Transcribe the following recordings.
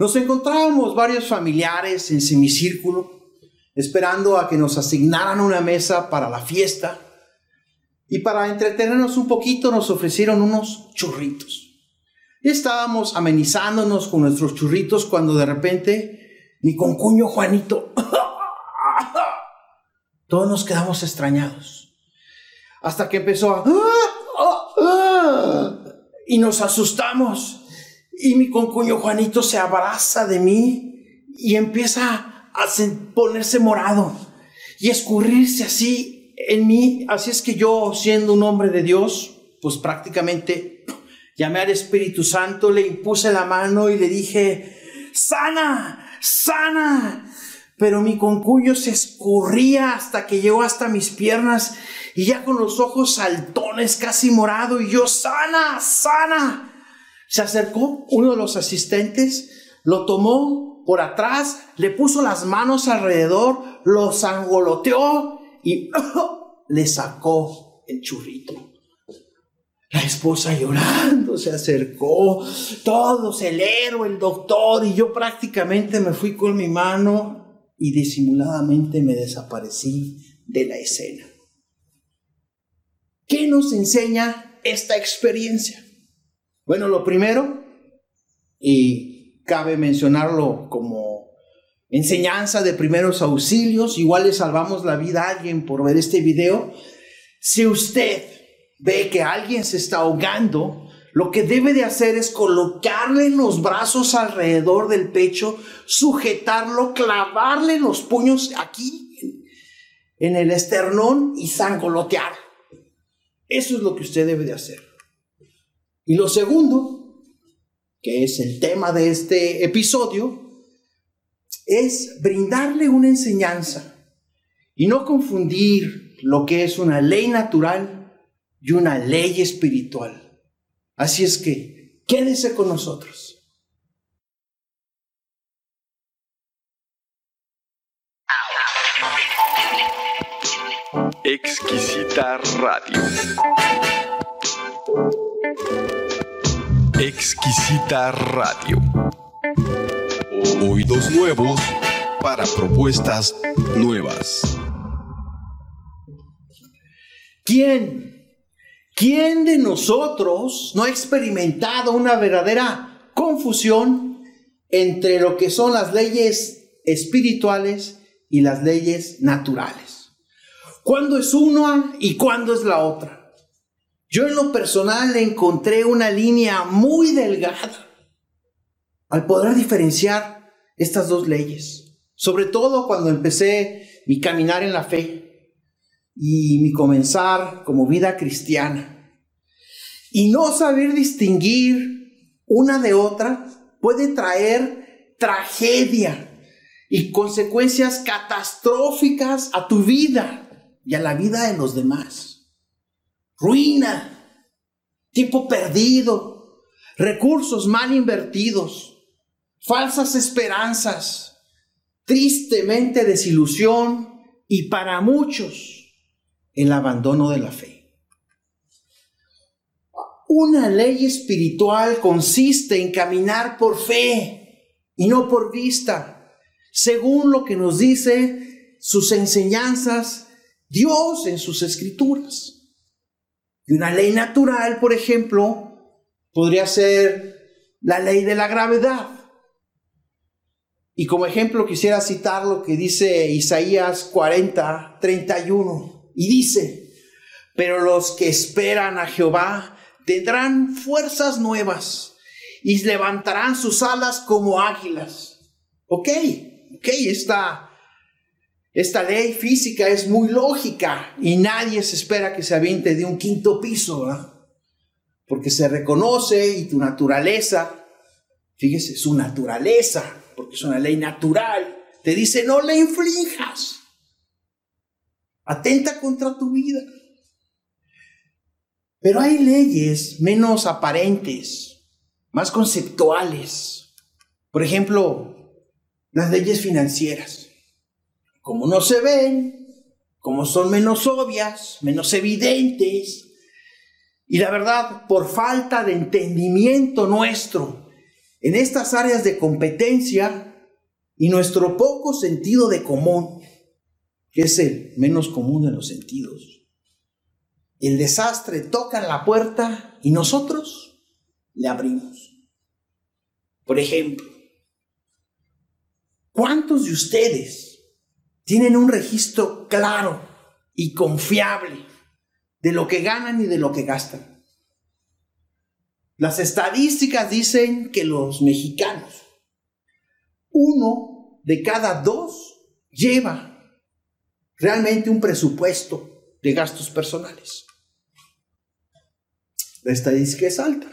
Nos encontrábamos varios familiares en semicírculo, esperando a que nos asignaran una mesa para la fiesta. Y para entretenernos un poquito nos ofrecieron unos churritos. Y estábamos amenizándonos con nuestros churritos cuando de repente mi concuño Juanito, todos nos quedamos extrañados. Hasta que empezó a... Y nos asustamos. Y mi concuño Juanito se abraza de mí y empieza a ponerse morado y escurrirse así en mí. Así es que yo, siendo un hombre de Dios, pues prácticamente llamé al Espíritu Santo, le impuse la mano y le dije, sana, sana. Pero mi concuño se escurría hasta que llegó hasta mis piernas y ya con los ojos saltones, casi morado, y yo, sana, sana. Se acercó uno de los asistentes, lo tomó por atrás, le puso las manos alrededor, lo zangoloteó y le sacó el churrito. La esposa llorando se acercó, todos, el héroe, el doctor, y yo prácticamente me fui con mi mano y disimuladamente me desaparecí de la escena. ¿Qué nos enseña esta experiencia? Bueno, lo primero, y cabe mencionarlo como enseñanza de primeros auxilios, igual le salvamos la vida a alguien por ver este video. Si usted ve que alguien se está ahogando, lo que debe de hacer es colocarle los brazos alrededor del pecho, sujetarlo, clavarle los puños aquí en el esternón y zangolotear. Eso es lo que usted debe de hacer. Y lo segundo, que es el tema de este episodio, es brindarle una enseñanza y no confundir lo que es una ley natural y una ley espiritual. Así es que quédese con nosotros. Exquisita Radio. Exquisita Radio. Oídos nuevos para propuestas nuevas. ¿Quién? ¿Quién de nosotros no ha experimentado una verdadera confusión entre lo que son las leyes espirituales y las leyes naturales? ¿Cuándo es una y cuándo es la otra? Yo en lo personal encontré una línea muy delgada al poder diferenciar estas dos leyes, sobre todo cuando empecé mi caminar en la fe y mi comenzar como vida cristiana. Y no saber distinguir una de otra puede traer tragedia y consecuencias catastróficas a tu vida y a la vida de los demás ruina, tiempo perdido, recursos mal invertidos, falsas esperanzas, tristemente desilusión. Y para muchos el abandono de la fe. Una ley espiritual consiste en caminar por fe y no por vista, según lo que nos dice sus enseñanzas Dios en sus escrituras. Y una ley natural, por ejemplo, podría ser la ley de la gravedad. Y como ejemplo quisiera citar lo que dice Isaías 40, 31. Y dice, pero los que esperan a Jehová tendrán fuerzas nuevas y levantarán sus alas como águilas. Ok, ok, está esta ley física es muy lógica y nadie se espera que se aviente de un quinto piso, porque se reconoce y tu naturaleza, fíjese, su naturaleza, porque es una ley natural, te dice no le inflijas, atenta contra tu vida. Pero hay leyes menos aparentes, más conceptuales. Por ejemplo, las leyes financieras como no se ven, como son menos obvias, menos evidentes, y la verdad, por falta de entendimiento nuestro en estas áreas de competencia y nuestro poco sentido de común, que es el menos común de los sentidos. El desastre toca la puerta y nosotros le abrimos. Por ejemplo, ¿cuántos de ustedes tienen un registro claro y confiable de lo que ganan y de lo que gastan? Las estadísticas dicen que los mexicanos, uno de cada dos lleva realmente un presupuesto de gastos personales. La estadística es alta.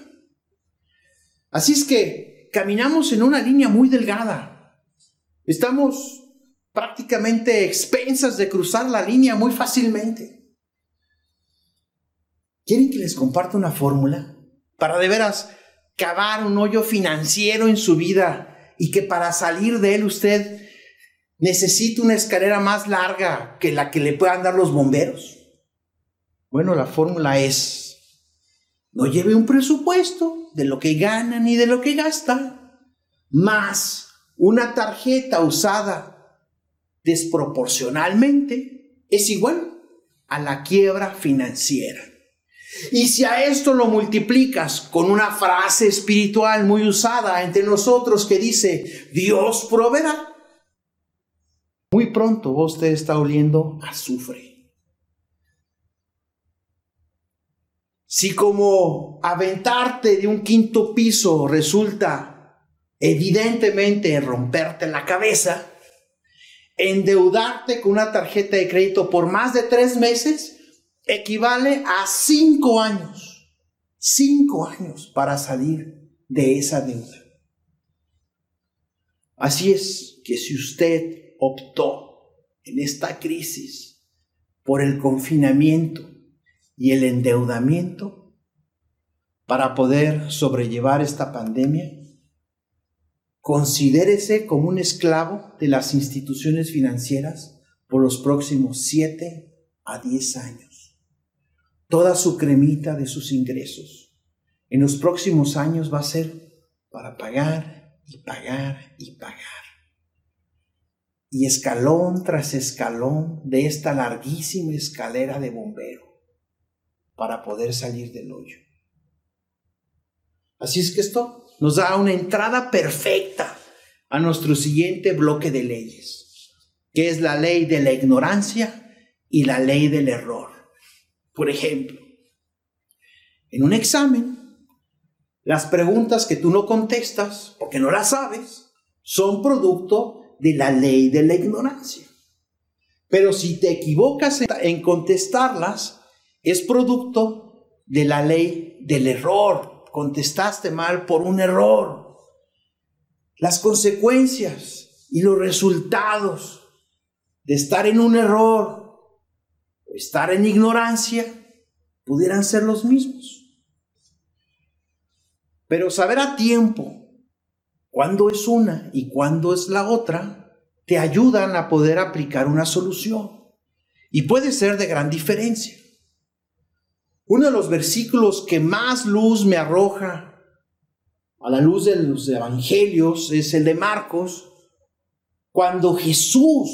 Así es que caminamos en una línea muy delgada. Estamos prácticamente expensas de cruzar la línea muy fácilmente. ¿Quieren que les comparta una fórmula? para de veras cavar un hoyo financiero en su vida y que para salir de él usted necesite una escalera más larga que la que le puedan dar los bomberos? Bueno, la fórmula es, no lleve un presupuesto de lo que gana ni de lo que gasta, más una tarjeta usada desproporcionalmente es igual a la quiebra financiera. Y si a esto lo multiplicas con una frase espiritual muy usada entre nosotros que dice, Dios proveerá, muy pronto usted está oliendo azufre. Si como aventarte de un quinto piso resulta evidentemente romperte la cabeza, endeudarte con una tarjeta de crédito por más de tres meses, equivale a cinco años, cinco años para salir de esa deuda. Así es que si usted optó en esta crisis por el confinamiento y el endeudamiento para poder sobrellevar esta pandemia, considérese como un esclavo de las instituciones financieras por los próximos siete a diez años toda su cremita de sus ingresos. En los próximos años va a ser para pagar y pagar y pagar. Y escalón tras escalón de esta larguísima escalera de bombero para poder salir del hoyo. Así es que esto nos da una entrada perfecta a nuestro siguiente bloque de leyes, que es la ley de la ignorancia y la ley del error. Por ejemplo, en un examen, las preguntas que tú no contestas porque no las sabes son producto de la ley de la ignorancia. Pero si te equivocas en contestarlas, es producto de la ley del error. Contestaste mal por un error. Las consecuencias y los resultados de estar en un error estar en ignorancia pudieran ser los mismos. Pero saber a tiempo cuándo es una y cuándo es la otra te ayudan a poder aplicar una solución. Y puede ser de gran diferencia. Uno de los versículos que más luz me arroja a la luz de los evangelios es el de Marcos, cuando Jesús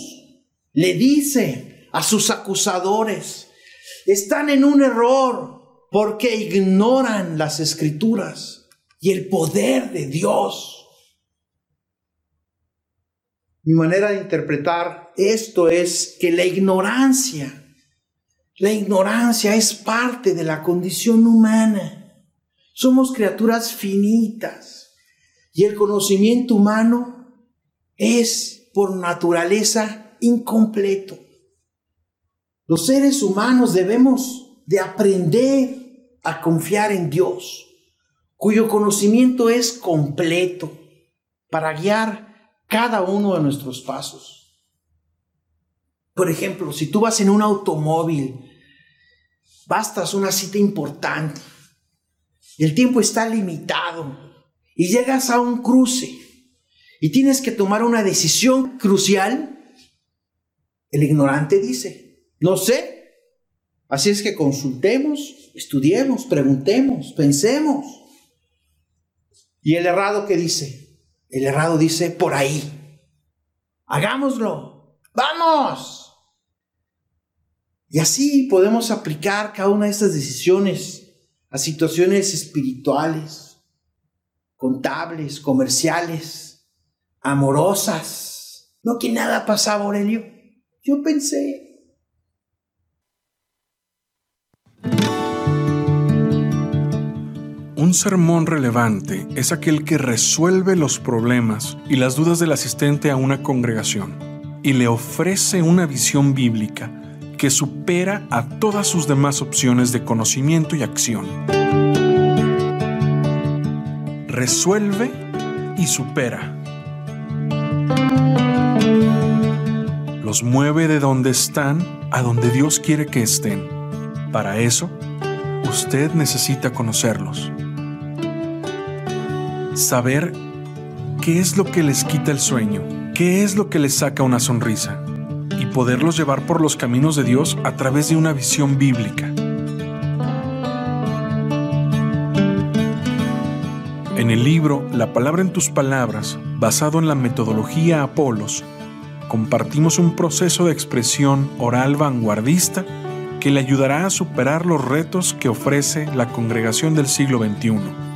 le dice a sus acusadores. Están en un error porque ignoran las escrituras y el poder de Dios. Mi manera de interpretar esto es que la ignorancia, la ignorancia es parte de la condición humana. Somos criaturas finitas y el conocimiento humano es por naturaleza incompleto. Los seres humanos debemos de aprender a confiar en Dios, cuyo conocimiento es completo para guiar cada uno de nuestros pasos. Por ejemplo, si tú vas en un automóvil, bastas una cita importante, el tiempo está limitado y llegas a un cruce y tienes que tomar una decisión crucial, el ignorante dice, no sé. Así es que consultemos, estudiemos, preguntemos, pensemos. ¿Y el errado qué dice? El errado dice, por ahí. Hagámoslo. Vamos. Y así podemos aplicar cada una de estas decisiones a situaciones espirituales, contables, comerciales, amorosas. No que nada pasaba, Aurelio. Yo pensé, Un sermón relevante es aquel que resuelve los problemas y las dudas del asistente a una congregación y le ofrece una visión bíblica que supera a todas sus demás opciones de conocimiento y acción. Resuelve y supera. Los mueve de donde están a donde Dios quiere que estén. Para eso, usted necesita conocerlos saber qué es lo que les quita el sueño, qué es lo que les saca una sonrisa poderlos llevar por los caminos de Dios a través de una visión bíblica. En el libro La palabra en tus palabras, basado en la metodología Apolos, compartimos un proceso de expresión oral vanguardista que le ayudará a superar los retos que ofrece la congregación del siglo XXI.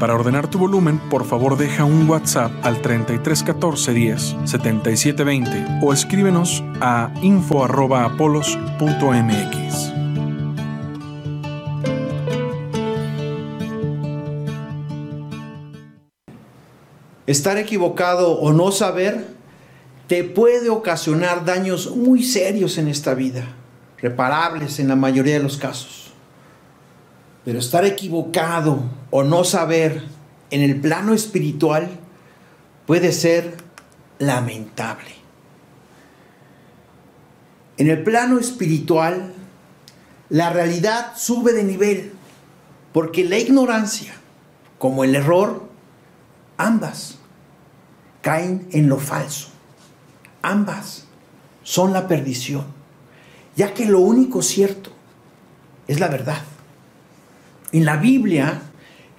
Para ordenar tu volumen, por favor deja un WhatsApp al 3314 10 77 20 o escríbenos a info@apolos.mx. Estar equivocado o no saber te puede ocasionar daños muy serios en esta vida, reparables en la mayoría de los casos. Pero estar equivocado o no saber en el plano espiritual puede ser lamentable. En el plano espiritual, la realidad sube de nivel, porque la ignorancia, como el error, ambas caen en lo falso. Ambas son la perdición, ya que lo único cierto es la verdad. En la Biblia,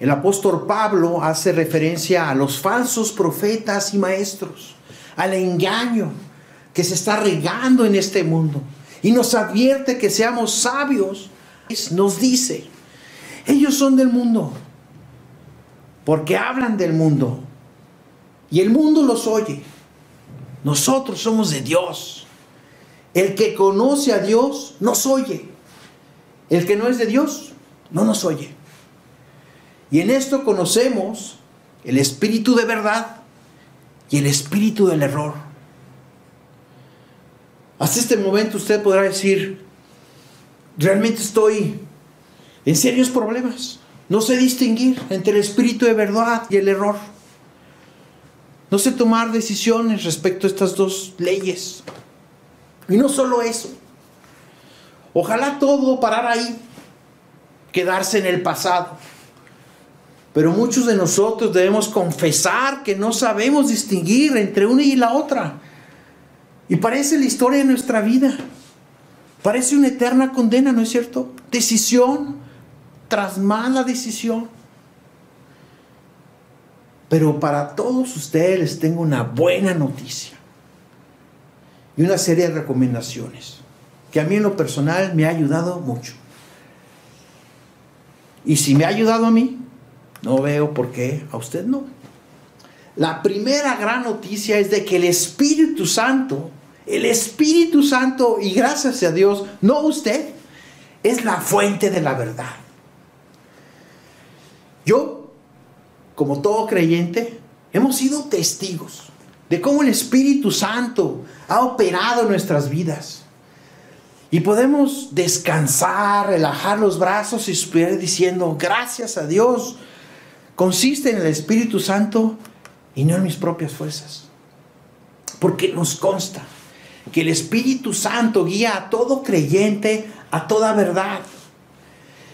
el apóstol Pablo hace referencia a los falsos profetas y maestros, al engaño que se está regando en este mundo. Y nos advierte que seamos sabios. Nos dice, ellos son del mundo, porque hablan del mundo. Y el mundo los oye. Nosotros somos de Dios. El que conoce a Dios nos oye. El que no es de Dios no nos oye. Y en esto conocemos el espíritu de verdad y el espíritu del error. Hasta este momento usted podrá decir, realmente estoy en serios problemas. No sé distinguir entre el espíritu de verdad y el error. No sé tomar decisiones respecto a estas dos leyes. Y no solo eso. Ojalá todo parar ahí quedarse en el pasado. Pero muchos de nosotros debemos confesar que no sabemos distinguir entre una y la otra. Y parece la historia de nuestra vida. Parece una eterna condena, ¿no es cierto? Decisión tras mala decisión. Pero para todos ustedes les tengo una buena noticia y una serie de recomendaciones que a mí en lo personal me ha ayudado mucho. Y si me ha ayudado a mí, no veo por qué a usted no. La primera gran noticia es de que el Espíritu Santo, el Espíritu Santo, y gracias a Dios, no usted, es la fuente de la verdad. Yo, como todo creyente, hemos sido testigos de cómo el Espíritu Santo ha operado en nuestras vidas. Y podemos descansar, relajar los brazos y subir diciendo, gracias a Dios, consiste en el Espíritu Santo y no en mis propias fuerzas. Porque nos consta que el Espíritu Santo guía a todo creyente a toda verdad.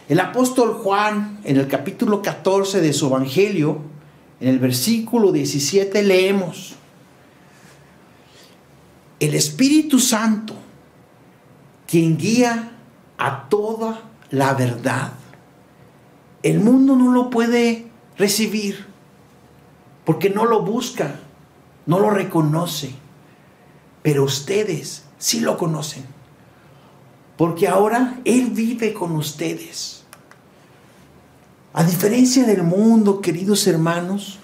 El apóstol Juan, en el capítulo 14 de su Evangelio, en el versículo 17 leemos, el Espíritu Santo quien guía a toda la verdad. el mundo no lo puede recibir porque no lo busca, no lo reconoce. Pero ustedes sí lo conocen. Porque ahora Él vive con ustedes. A diferencia del mundo, queridos hermanos,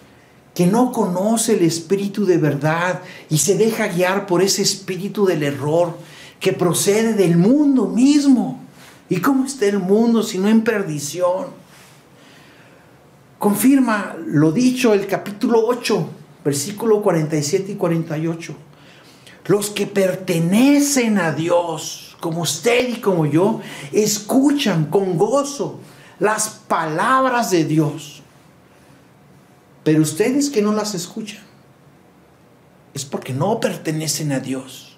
que no conoce el espíritu de verdad y se deja guiar por ese espíritu del error que procede del mundo mismo. ¿Y cómo está el mundo si no en perdición? Confirma lo dicho el capítulo 8, versículo 47 y 48. Los que pertenecen a Dios, como usted y como yo, escuchan con gozo las palabras de Dios. Pero ustedes que no las escuchan, es porque no pertenecen a Dios.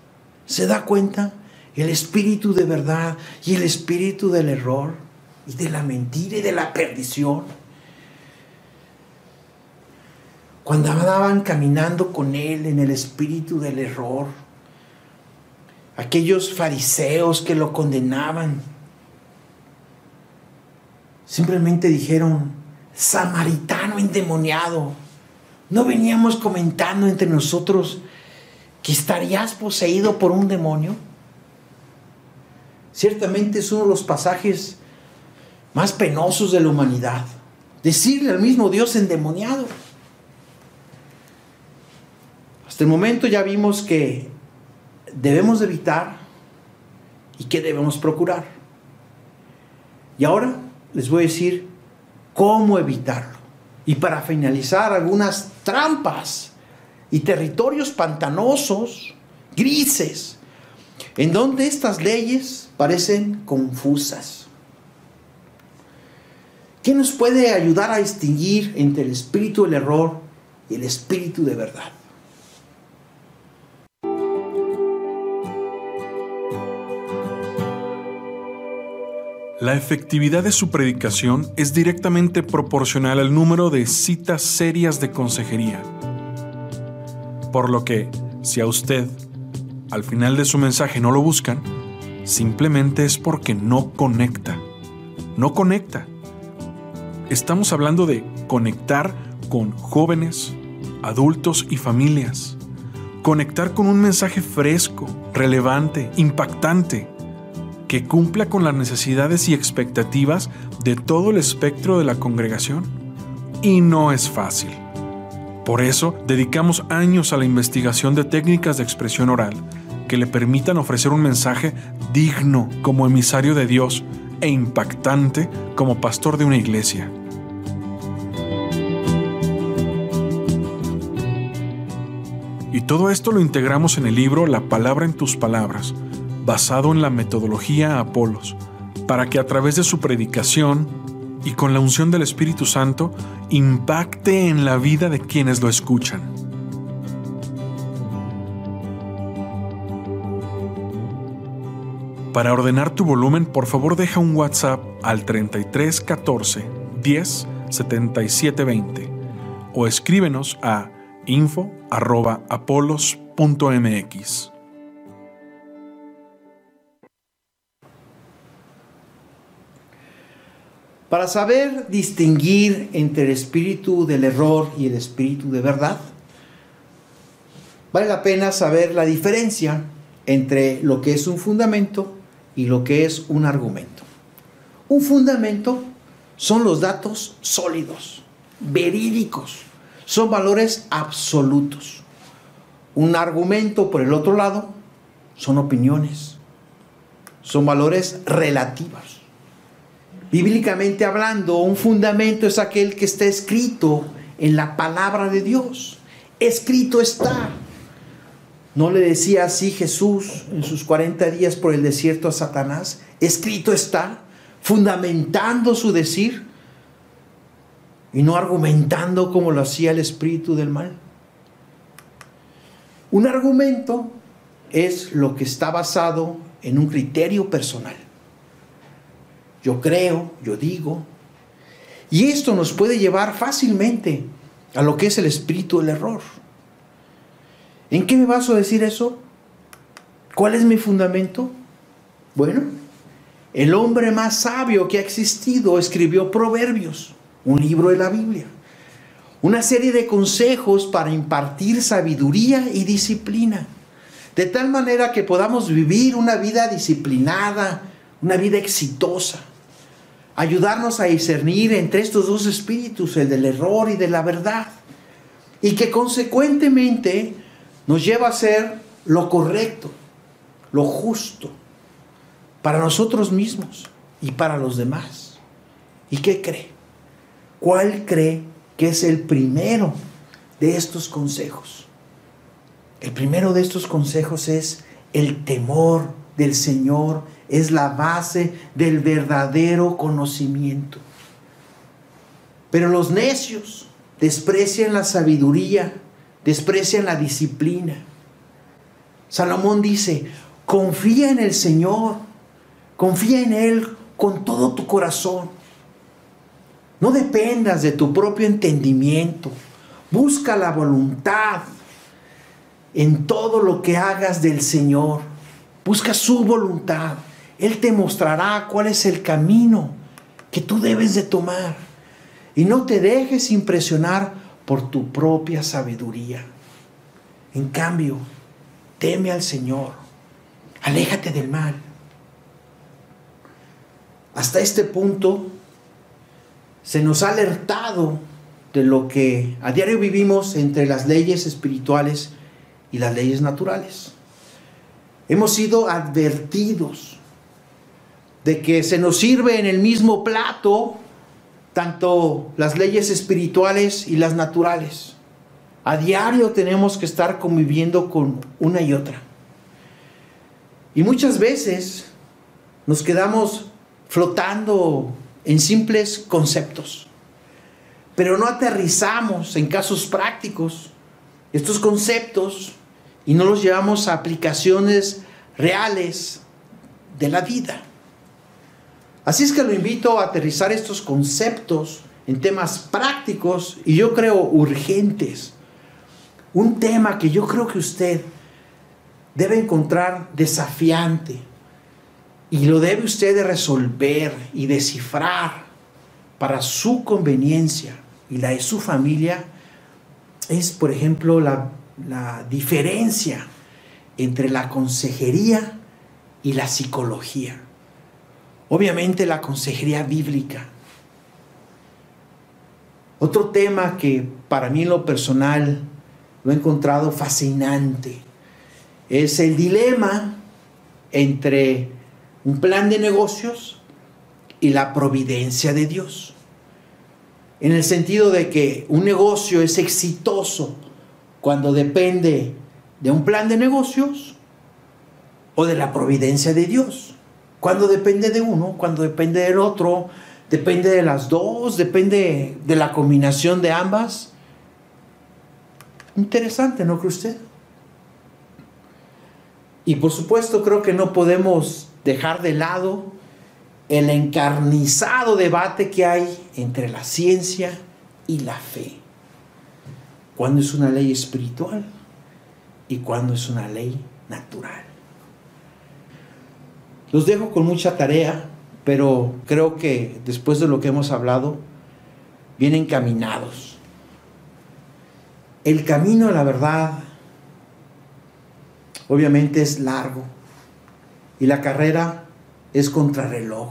¿Se da cuenta? El espíritu de verdad y el espíritu del error y de la mentira y de la perdición cuando andaban caminando con Él en el espíritu del error, aquellos fariseos que lo condenaban, simplemente dijeron, samaritano endemoniado, no veníamos comentando entre nosotros que estarías poseído por un demonio. Ciertamente es uno de los pasajes más penosos de la humanidad. Decirle al mismo Dios endemoniado. Hasta el momento ya vimos que debemos evitar y que debemos procurar. Y ahora les voy a decir cómo evitarlo. Y para finalizar, algunas trampas y territorios pantanosos, grises, en donde estas leyes parecen confusas. ¿Qué nos puede ayudar a distinguir entre el espíritu del error y el espíritu de verdad? La efectividad de su predicación es directamente proporcional al número de citas serias de consejería. Por lo que, si a usted, al final de su mensaje no lo buscan, simplemente es porque no conecta. No conecta. Estamos hablando de conectar con jóvenes, adultos y familias. Conectar con un mensaje fresco, relevante, impactante que cumpla con las necesidades y expectativas de todo el espectro de la congregación. Y no es fácil. Por eso dedicamos años a la investigación de técnicas de expresión oral que le permitan ofrecer un mensaje digno como emisario de Dios e impactante como pastor de una iglesia. Y todo esto lo integramos en el libro La palabra en tus palabras, basado en la metodología Apolos, para que a través de su predicación y con la unción del Espíritu Santo impacte en la vida de quienes lo escuchan. Para ordenar tu volumen, por favor deja un WhatsApp al 33 14 10 77 20 o escríbenos a info@apolos.mx. Para saber distinguir entre el espíritu del error y el espíritu de verdad, vale la pena saber la diferencia entre lo que es un fundamento y lo que es un argumento. Un fundamento son los datos sólidos, verídicos, son valores absolutos. Un argumento, por el otro lado, son opiniones, son valores relativos Bíblicamente hablando, un fundamento es aquel que está escrito en la palabra de Dios. Escrito está. ¿No le decía así Jesús en sus 40 días por el desierto a Satanás? Escrito está, fundamentando su decir y no argumentando como lo hacía el espíritu del mal. Un argumento es lo que está basado en un criterio personal yo creo, yo digo. Y esto nos puede llevar fácilmente a lo que es el espíritu del error. ¿En qué me baso a decir eso? ¿Cuál es mi fundamento? Bueno, el hombre más sabio que ha existido, escribió Proverbios, un libro de la Biblia. Una serie de consejos para impartir sabiduría y disciplina. De tal manera que podamos vivir una vida disciplinada, una vida exitosa. Ayudarnos a discernir entre estos dos espíritus, el del error y de la verdad. Y que consecuentemente nos lleva a hacer lo correcto, lo justo, para nosotros mismos y para los demás. ¿Y qué cree? ¿Cuál cree que es el primero de estos consejos? El primero de estos consejos es el temor del Señor, es la base del verdadero conocimiento. Pero los necios desprecian la sabiduría, desprecian la disciplina. Salomón dice, confía en el Señor Confía en Él con todo tu corazón. No dependas de tu propio entendimiento. Busca la voluntad en todo lo que hagas del Señor. Busca su voluntad. Él te mostrará cuál es el camino que tú debes de tomar. Y no te dejes impresionar por tu propia sabiduría. En cambio, teme al Señor. Aléjate del mal. Hasta este punto se nos ha alertado de lo que a diario vivimos entre las leyes espirituales y las leyes naturales. Hemos sido advertidos de que se nos sirve en el mismo plato tanto las leyes espirituales y las naturales. A diario tenemos que estar conviviendo con una y otra. Y muchas veces nos quedamos flotando en simples conceptos. Pero no aterrizamos en casos prácticos estos conceptos y no los llevamos a aplicaciones reales de la vida. Así es que lo invito a aterrizar estos conceptos en temas prácticos y yo creo urgentes. Un tema que yo creo que usted debe encontrar desafiante, y lo debe usted de resolver y descifrar para su conveniencia y la de su familia. Es, por ejemplo, la, la diferencia entre la consejería y la psicología. Obviamente la consejería bíblica. Otro tema que para mí en lo personal lo he encontrado fascinante es el dilema entre un plan de negocios y la providencia de Dios. En el sentido de que un negocio es exitoso cuando depende de un plan de negocios o de la providencia de Dios. Cuando depende de uno, cuando depende del otro, depende de las dos, depende de la combinación de ambas. Interesante, ¿no cree usted? Y por supuesto creo que no podemos dejar de lado el encarnizado debate que hay entre la ciencia y la fe. ¿Cuándo es una ley espiritual y cuándo es una ley natural? Los dejo con mucha tarea, pero creo que después de lo que hemos hablado, vienen caminados. El camino a la verdad obviamente es largo y la carrera es contrarreloj.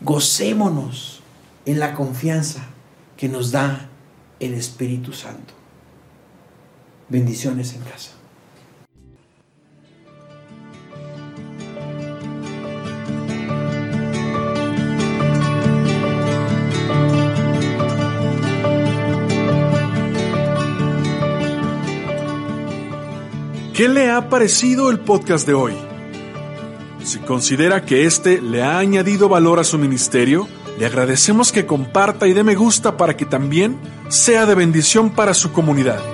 Gocémonos en la confianza que nos da el Espíritu Santo. Bendiciones en casa. ¿Qué le ha parecido el podcast de hoy? Si considera que este le ha añadido valor a su ministerio, le agradecemos que comparta y dé me gusta para que también sea de bendición para su comunidad.